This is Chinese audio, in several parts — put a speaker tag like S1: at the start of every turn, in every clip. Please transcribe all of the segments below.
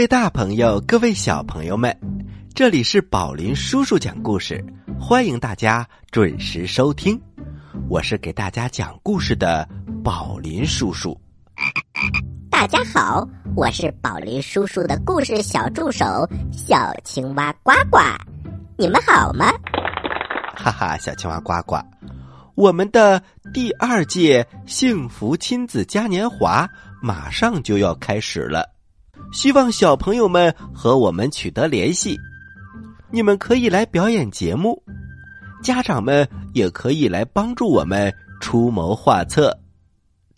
S1: 各位大朋友，各位小朋友们，这里是宝林叔叔讲故事，欢迎大家准时收听。我是给大家讲故事的宝林叔叔。
S2: 大家好，我是宝林叔叔的故事小助手小青蛙呱呱，你们好吗？
S1: 哈哈，小青蛙呱呱，我们的第二届幸福亲子嘉年华马上就要开始了，希望小朋友们和我们取得联系。你们可以来表演节目，家长们也可以来帮助我们出谋划策。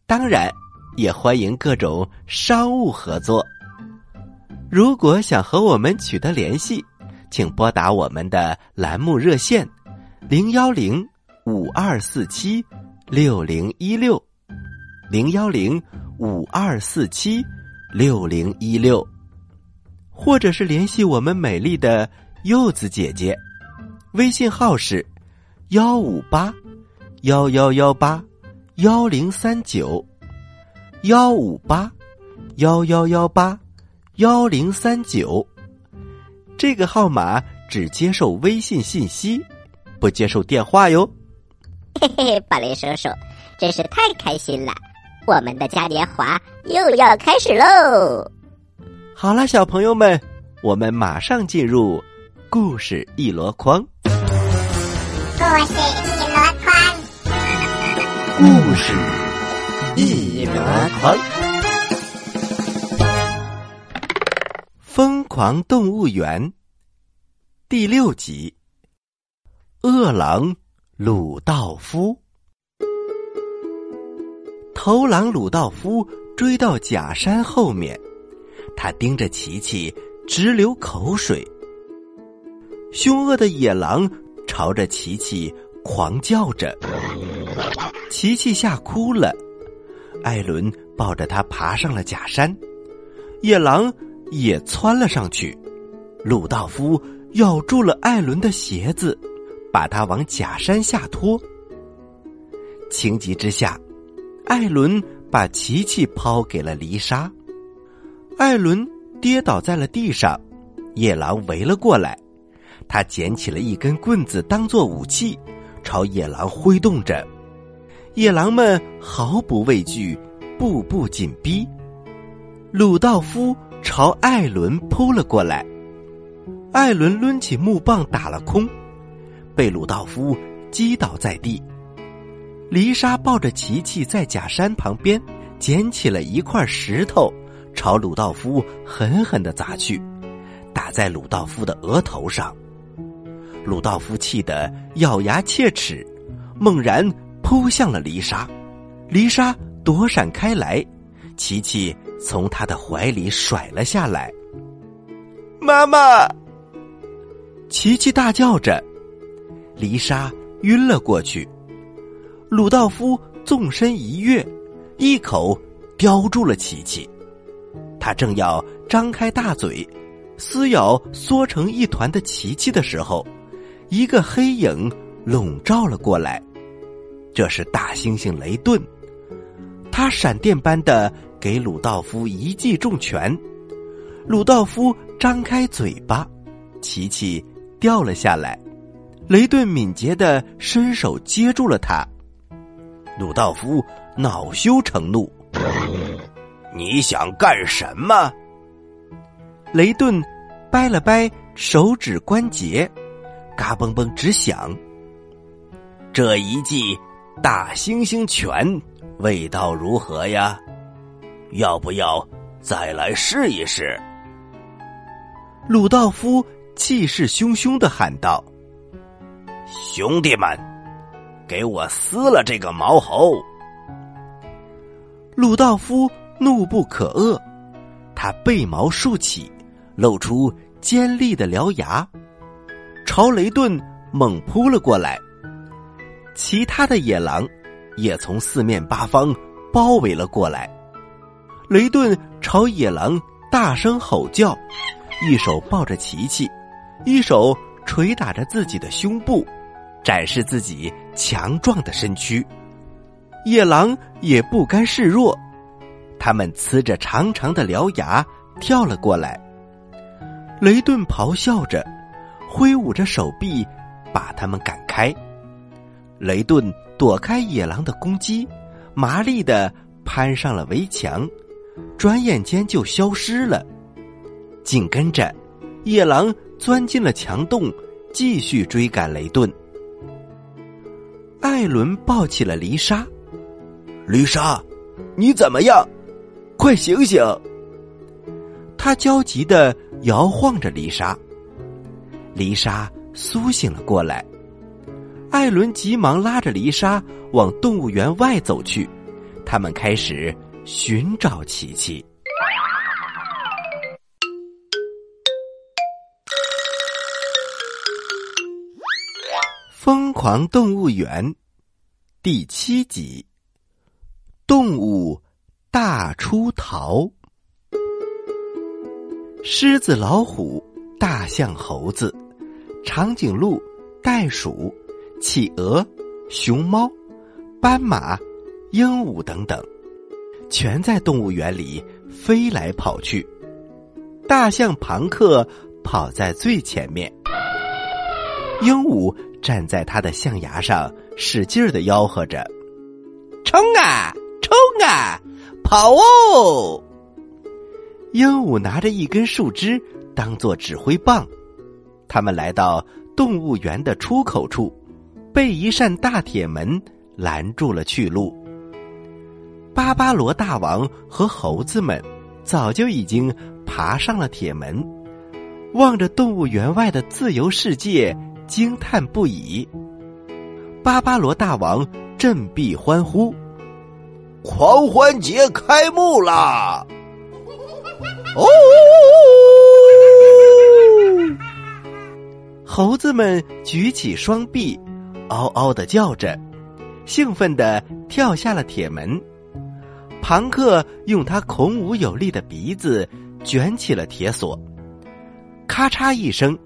S1: 当然，也欢迎各种商务合作。如果想和我们取得联系，请拨打我们的栏目热线零幺零五二四七六零一六零幺零五二四七六零一六，或者是联系我们美丽的柚子姐姐，微信号是幺五八幺幺幺八幺零三九幺五八幺幺幺八幺零三九。这个号码只接受微信信息，不接受电话哟。
S2: 嘿嘿，宝林叔叔，真是太开心了！我们的嘉年华又要开始喽。
S1: 好了，小朋友们，我们马上进入故事一箩筐。
S3: 故事一箩筐，
S1: 故事一箩筐，疯狂动物园第六集：饿狼鲁道夫。头狼鲁道夫追到假山后面，他盯着琪琪直流口水。凶恶的野狼朝着琪琪狂叫着，琪琪吓哭了。艾伦抱着他爬上了假山，野狼也窜了上去。鲁道夫咬住了艾伦的鞋子，把他往假山下拖。情急之下，艾伦把琪琪抛给了丽莎。艾伦跌倒在了地上，野狼围了过来。他捡起了一根棍子当做武器，朝野狼挥动着。野狼们毫不畏惧，步步紧逼。鲁道夫朝艾伦扑了过来，艾伦抡起木棒打了空，被鲁道夫击倒在地。丽莎抱着琪琪在假山旁边捡起了一块石头，朝鲁道夫狠狠的砸去，打在鲁道夫的额头上。鲁道夫气得咬牙切齿，猛然扑向了丽莎，丽莎躲闪开来，琪琪从他的怀里甩了下来。妈妈！琪琪大叫着，丽莎晕了过去。鲁道夫纵身一跃，一口叼住了琪琪。他正要张开大嘴，撕咬缩成一团的琪琪的时候。一个黑影笼罩了过来，这是大猩猩雷顿。他闪电般的给鲁道夫一记重拳，鲁道夫张开嘴巴，琪琪掉了下来。雷顿敏捷的伸手接住了他。鲁道夫恼羞成怒：“你想干什么？”雷顿掰了掰手指关节。嘎嘣嘣直响。这一记大猩猩拳味道如何呀？要不要再来试一试？鲁道夫气势汹汹的喊道：“兄弟们，给我撕了这个毛猴！”鲁道夫怒不可遏，他背毛竖起，露出尖利的獠牙。朝雷顿猛扑了过来，其他的野狼也从四面八方包围了过来。雷顿朝野狼大声吼叫，一手抱着琪琪，一手捶打着自己的胸部，展示自己强壮的身躯。野狼也不甘示弱，他们呲着长长的獠牙跳了过来。雷顿咆哮着，挥舞着手臂，把他们赶开。雷顿躲开野狼的攻击，麻利的攀上了围墙，转眼间就消失了。紧跟着，野狼钻进了墙洞，继续追赶雷顿。艾伦抱起了丽莎，丽莎，你怎么样？快醒醒！他焦急的摇晃着丽莎，丽莎苏醒了过来。艾伦急忙拉着丽莎往动物园外走去，他们开始寻找琪琪。疯狂动物园第七集：动物大出逃。狮子、老虎、大象、猴子、长颈鹿、袋鼠、企鹅、熊猫、斑马、鹦鹉等等，全在动物园里飞来跑去。大象庞克跑在最前面，鹦鹉。站在他的象牙上，使劲的吆喝着：“冲啊，冲啊，跑哦！”鹦鹉拿着一根树枝当做指挥棒，他们来到动物园的出口处，被一扇大铁门拦住了去路。巴巴罗大王和猴子们早就已经爬上了铁门，望着动物园外的自由世界。惊叹不已，巴巴罗大王振臂欢呼：“狂欢节开幕啦！”哦，猴子们举起双臂，嗷嗷的叫着，兴奋的跳下了铁门。庞克用他孔武有力的鼻子卷起了铁锁，咔嚓一声，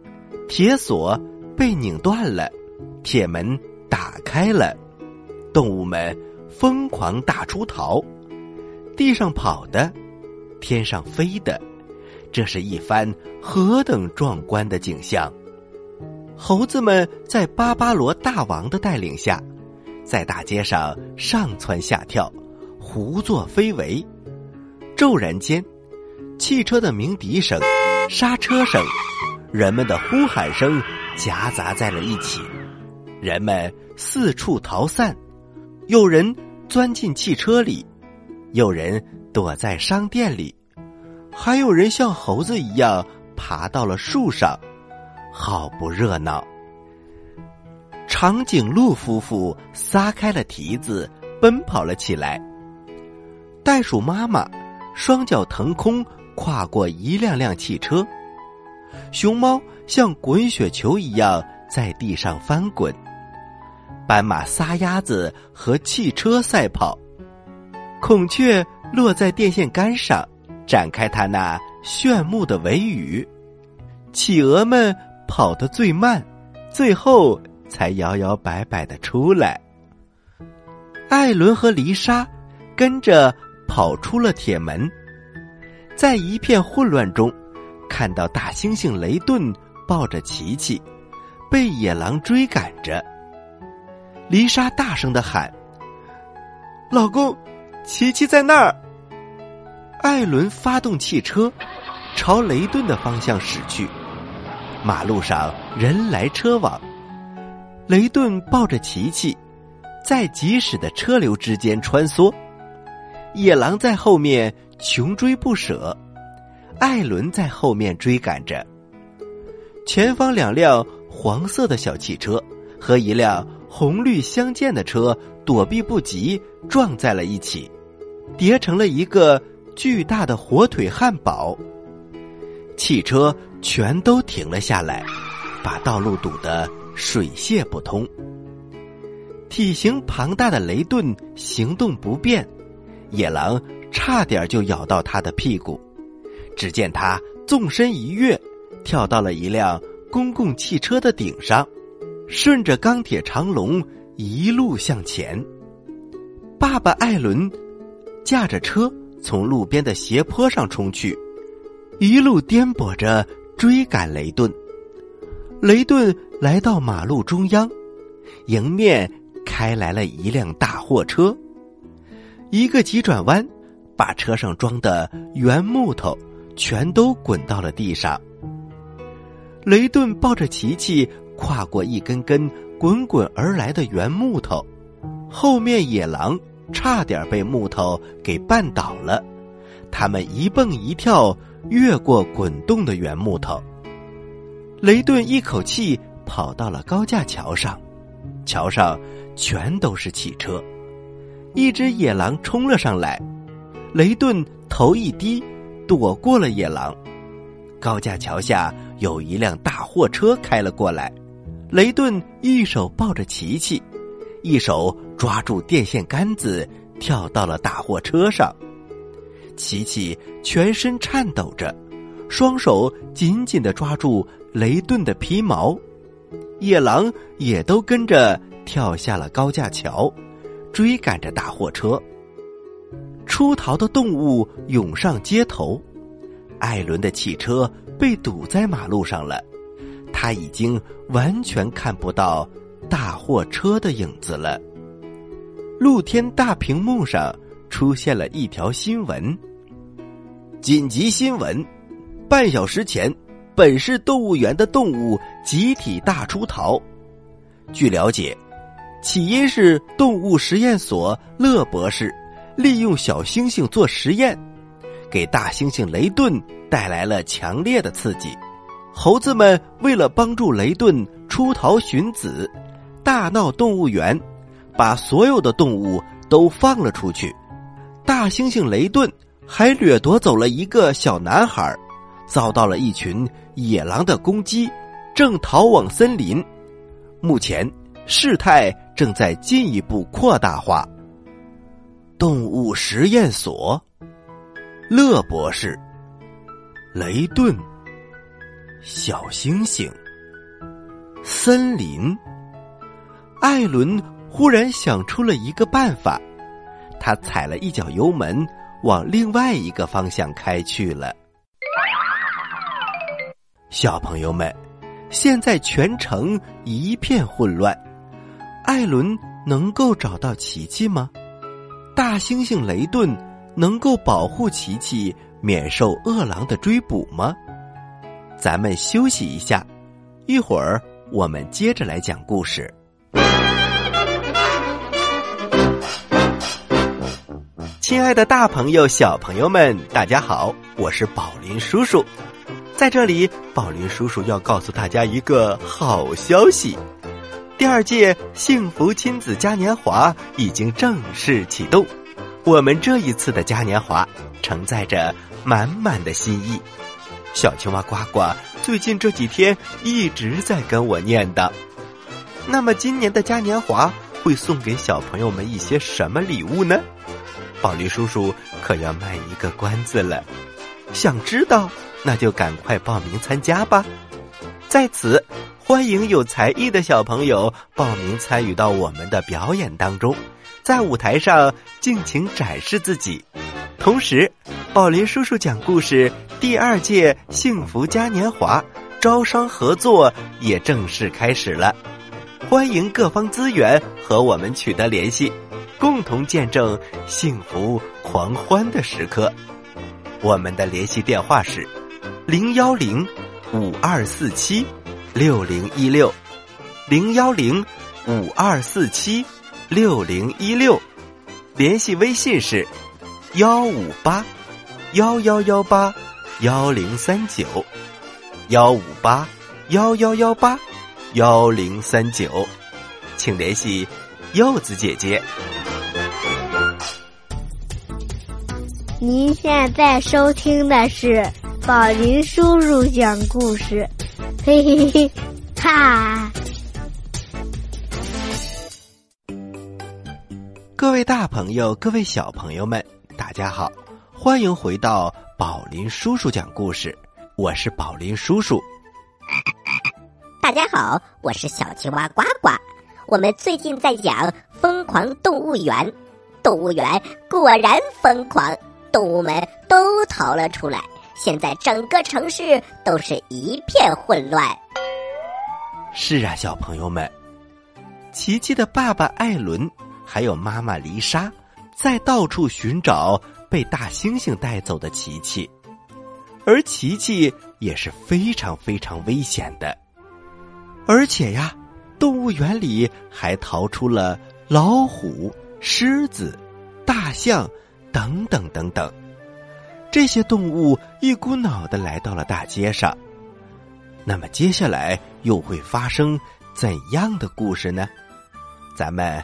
S1: 铁锁。被拧断了，铁门打开了，动物们疯狂大出逃，地上跑的，天上飞的，这是一番何等壮观的景象！猴子们在巴巴罗大王的带领下，在大街上上蹿下跳，胡作非为。骤然间，汽车的鸣笛声、刹车声、人们的呼喊声。夹杂在了一起，人们四处逃散，有人钻进汽车里，有人躲在商店里，还有人像猴子一样爬到了树上，好不热闹。长颈鹿夫妇撒开了蹄子，奔跑了起来。袋鼠妈妈双脚腾空，跨过一辆辆汽车。熊猫像滚雪球一样在地上翻滚，斑马撒丫子和汽车赛跑，孔雀落在电线杆上，展开它那炫目的尾羽，企鹅们跑得最慢，最后才摇摇摆摆的出来。艾伦和丽莎跟着跑出了铁门，在一片混乱中。看到大猩猩雷顿抱着琪琪，被野狼追赶着。丽莎大声的喊：“老公，琪琪在那儿！”艾伦发动汽车，朝雷顿的方向驶去。马路上人来车往，雷顿抱着琪琪，在疾驶的车流之间穿梭。野狼在后面穷追不舍。艾伦在后面追赶着，前方两辆黄色的小汽车和一辆红绿相间的车躲避不及，撞在了一起，叠成了一个巨大的火腿汉堡。汽车全都停了下来，把道路堵得水泄不通。体型庞大的雷顿行动不便，野狼差点就咬到他的屁股。只见他纵身一跃，跳到了一辆公共汽车的顶上，顺着钢铁长龙一路向前。爸爸艾伦驾着车从路边的斜坡上冲去，一路颠簸着追赶雷顿。雷顿来到马路中央，迎面开来了一辆大货车。一个急转弯，把车上装的原木头全都滚到了地上。雷顿抱着琪琪跨过一根根滚滚而来的圆木头，后面野狼差点被木头给绊倒了。他们一蹦一跳越过滚动的圆木头。雷顿一口气跑到了高架桥上，桥上全都是汽车。一只野狼冲了上来，雷顿头一低，躲过了野狼。高架桥下有一辆大货车开了过来，雷顿一手抱着琪琪，一手抓住电线杆子，跳到了大货车上。琪琪全身颤抖着，双手紧紧的抓住雷顿的皮毛，野狼也都跟着跳下了高架桥，追赶着大货车。出逃的动物涌上街头，艾伦的汽车被堵在马路上了，他已经完全看不到大货车的影子了。露天大屏幕上出现了一条新闻。紧急新闻！半小时前，本市动物园的动物集体大出逃。据了解，起因是动物实验所乐博士利用小猩猩做实验，给大猩猩雷顿带来了强烈的刺激。猴子们为了帮助雷顿出逃寻子，大闹动物园，把所有的动物都放了出去。大猩猩雷顿。还掠夺走了一个小男孩，遭到了一群野狼的攻击，正逃往森林。目前事态正在进一步扩大化。动物实验所，乐博士，雷顿，小星星，森林。艾伦忽然想出了一个办法，他踩了一脚油门。往另外一个方向开去了。小朋友们，现在全城一片混乱。艾伦能够找到琪琪吗？大猩猩雷顿能够保护琪琪免受饿狼的追捕吗？咱们休息一下，一会儿我们接着来讲故事。亲爱的，大朋友、小朋友们，大家好！我是宝林叔叔，在这里，宝林叔叔要告诉大家一个好消息：第二届幸福亲子嘉年华已经正式启动。我们这一次的嘉年华承载着满满的心意。小青蛙呱呱最近这几天一直在跟我念叨。那么，今年的嘉年华会送给小朋友们一些什么礼物呢？宝林叔叔可要卖一个关子了，想知道那就赶快报名参加吧。在此，欢迎有才艺的小朋友报名参与到我们的表演当中，在舞台上尽情展示自己。同时，宝林叔叔讲故事第二届幸福嘉年华招商合作也正式开始了，欢迎各方资源和我们取得联系。共同见证幸福狂欢的时刻。我们的联系电话是零幺零五二四七六零一六零幺零五二四七六零一六，联系微信是幺五八幺幺幺八幺零三九幺五八幺幺幺八幺零三九，请联系柚子姐姐。
S4: 您现在收听的是宝林叔叔讲故事，嘿嘿嘿，哈！
S1: 各位大朋友，各位小朋友们，大家好，欢迎回到宝林叔叔讲故事，我是宝林叔叔。
S2: 大家好，我是小青蛙呱呱。我们最近在讲《疯狂动物园》，动物园果然疯狂。动物们都逃了出来，现在整个城市都是一片混乱。
S1: 是啊，小朋友们，琪琪的爸爸艾伦还有妈妈丽莎在到处寻找被大猩猩带走的琪琪，而琪琪也是非常非常危险的，而且呀，动物园里还逃出了老虎、狮子、大象等等等等。这些动物一股脑的来到了大街上，那么接下来又会发生怎样的故事呢？咱们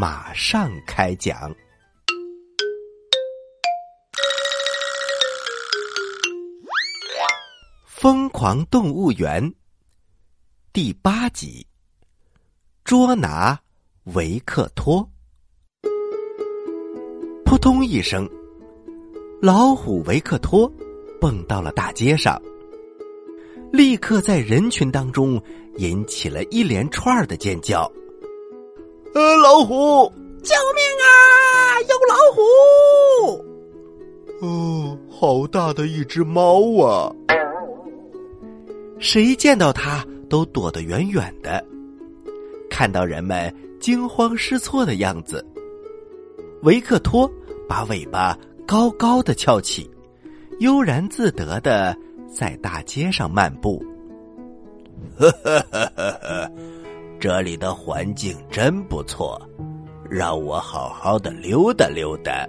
S1: 马上开讲。《疯狂动物园》第八集：捉拿维克托。扑通一声。老虎维克托蹦到了大街上，立刻在人群当中引起了一连串的尖叫。呃，老虎，
S5: 救命啊！有老虎！
S1: 哦，好大的一只猫啊！谁见到它都躲得远远的。看到人们惊慌失措的样子，维克托把尾巴。高高的翘起，悠然自得的在大街上漫步。呵呵呵呵呵，这里的环境真不错，让我好好的溜达溜达。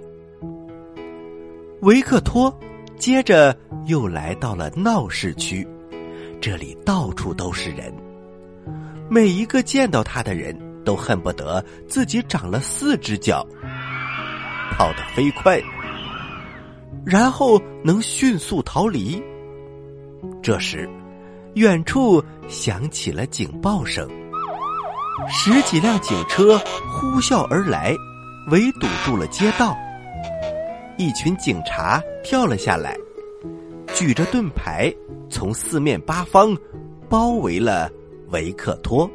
S1: 维克托接着又来到了闹市区，这里到处都是人，每一个见到他的人都恨不得自己长了四只脚，跑得飞快。然后能迅速逃离。这时，远处响起了警报声，十几辆警车呼啸而来，围堵住了街道。一群警察跳了下来，举着盾牌，从四面八方包围了维克托。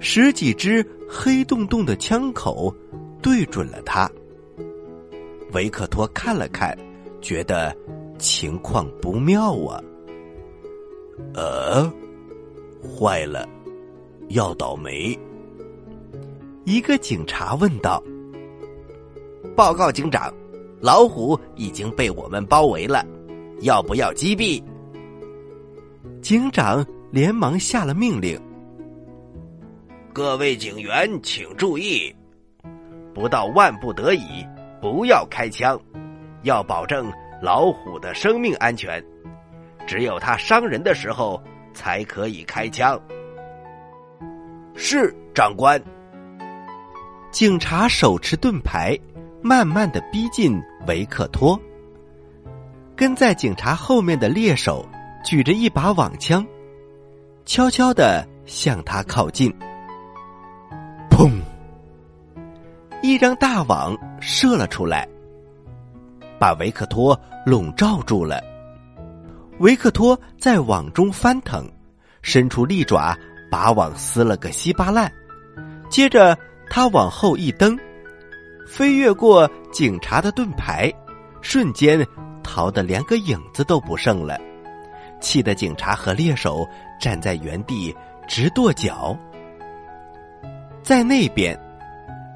S1: 十几支黑洞洞的枪口对准了他。维克托看了看，觉得情况不妙啊！呃，坏了，要倒霉。一个警察问道：“
S5: 报告警长，老虎已经被我们包围了，要不要击毙？”
S1: 警长连忙下了命令：“
S5: 各位警员，请注意，不到万不得已。”不要开枪，要保证老虎的生命安全。只有它伤人的时候才可以开枪。是长官。
S1: 警察手持盾牌，慢慢的逼近维克托。跟在警察后面的猎手举着一把网枪，悄悄的向他靠近。砰！一张大网射了出来，把维克托笼罩住了。维克托在网中翻腾，伸出利爪把网撕了个稀巴烂。接着他往后一蹬，飞越过警察的盾牌，瞬间逃得连个影子都不剩了。气得警察和猎手站在原地直跺脚。在那边。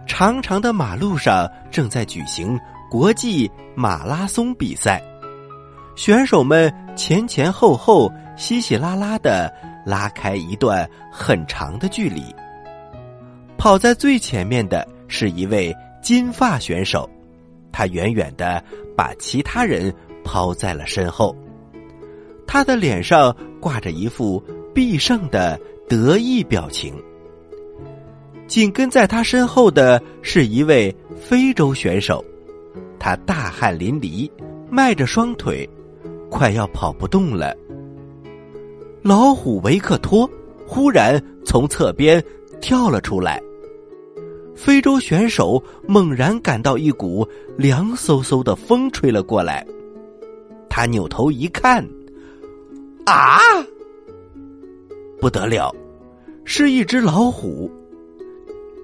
S1: 长长的马路上正在举行国际马拉松比赛，选手们前前后后、稀稀拉拉的拉开一段很长的距离。跑在最前面的是一位金发选手，他远远的把其他人抛在了身后，他的脸上挂着一副必胜的得意表情。紧跟在他身后的是一位非洲选手，他大汗淋漓，迈着双腿，快要跑不动了。老虎维克托忽然从侧边跳了出来，非洲选手猛然感到一股凉飕飕的风吹了过来，他扭头一看，啊，不得了，是一只老虎。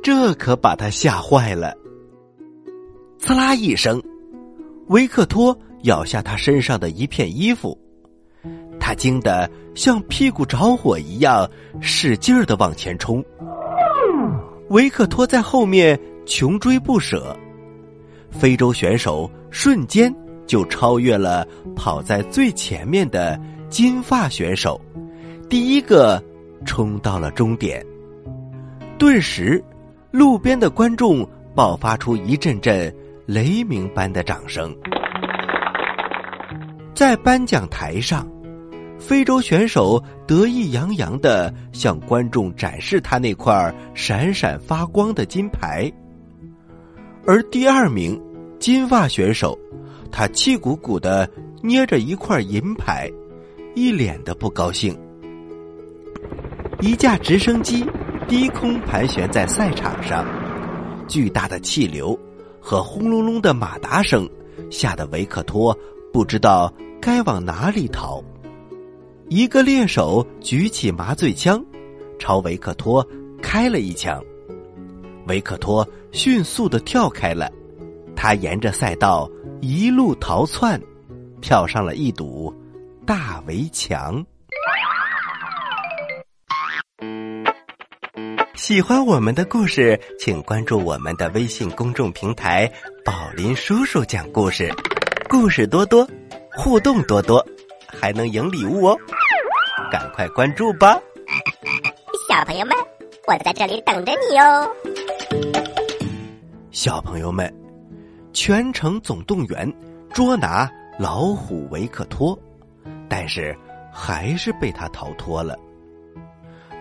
S1: 这可把他吓坏了。刺啦一声，维克托咬下他身上的一片衣服，他惊得像屁股着火一样，使劲儿的往前冲。维克托在后面穷追不舍，非洲选手瞬间就超越了跑在最前面的金发选手，第一个冲到了终点。顿时，路边的观众爆发出一阵阵雷鸣般的掌声。在颁奖台上，非洲选手得意洋洋的向观众展示他那块闪闪发光的金牌，而第二名金发选手，他气鼓鼓的捏着一块银牌，一脸的不高兴。一架直升机低空盘旋在赛场上，巨大的气流和轰隆隆的马达声吓得维克托不知道该往哪里逃。一个猎手举起麻醉枪，朝维克托开了一枪。维克托迅速的跳开了，他沿着赛道一路逃窜，跳上了一堵大围墙。喜欢我们的故事，请关注我们的微信公众平台“宝林叔叔讲故事”，故事多多，互动多多，还能赢礼物哦！赶快关注吧，
S2: 小朋友们，我在这里等着你哦。
S1: 小朋友们，全城总动员捉拿老虎维克托，但是还是被他逃脱了。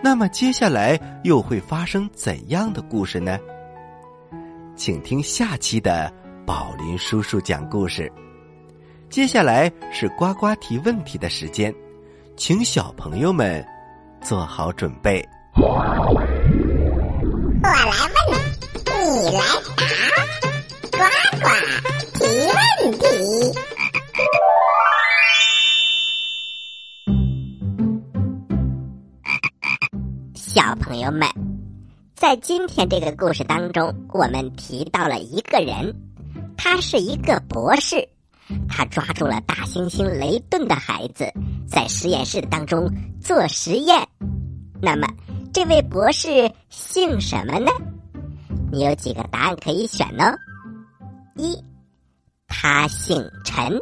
S1: 那么接下来又会发生怎样的故事呢？请听下期的宝林叔叔讲故事。接下来是呱呱提问题的时间，请小朋友们做好准备。
S3: 我来问，你来答，呱呱提问题。
S2: 小朋友们，在今天这个故事当中，我们提到了一个人，他是一个博士，他抓住了大猩猩雷顿的孩子，在实验室当中做实验。那么，这位博士姓什么呢？你有几个答案可以选呢？一，他姓陈；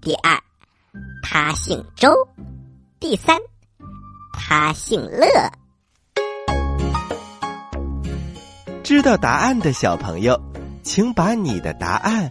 S2: 第二，他姓周；第三，他姓乐。
S1: 知道答案的小朋友，请把你的答案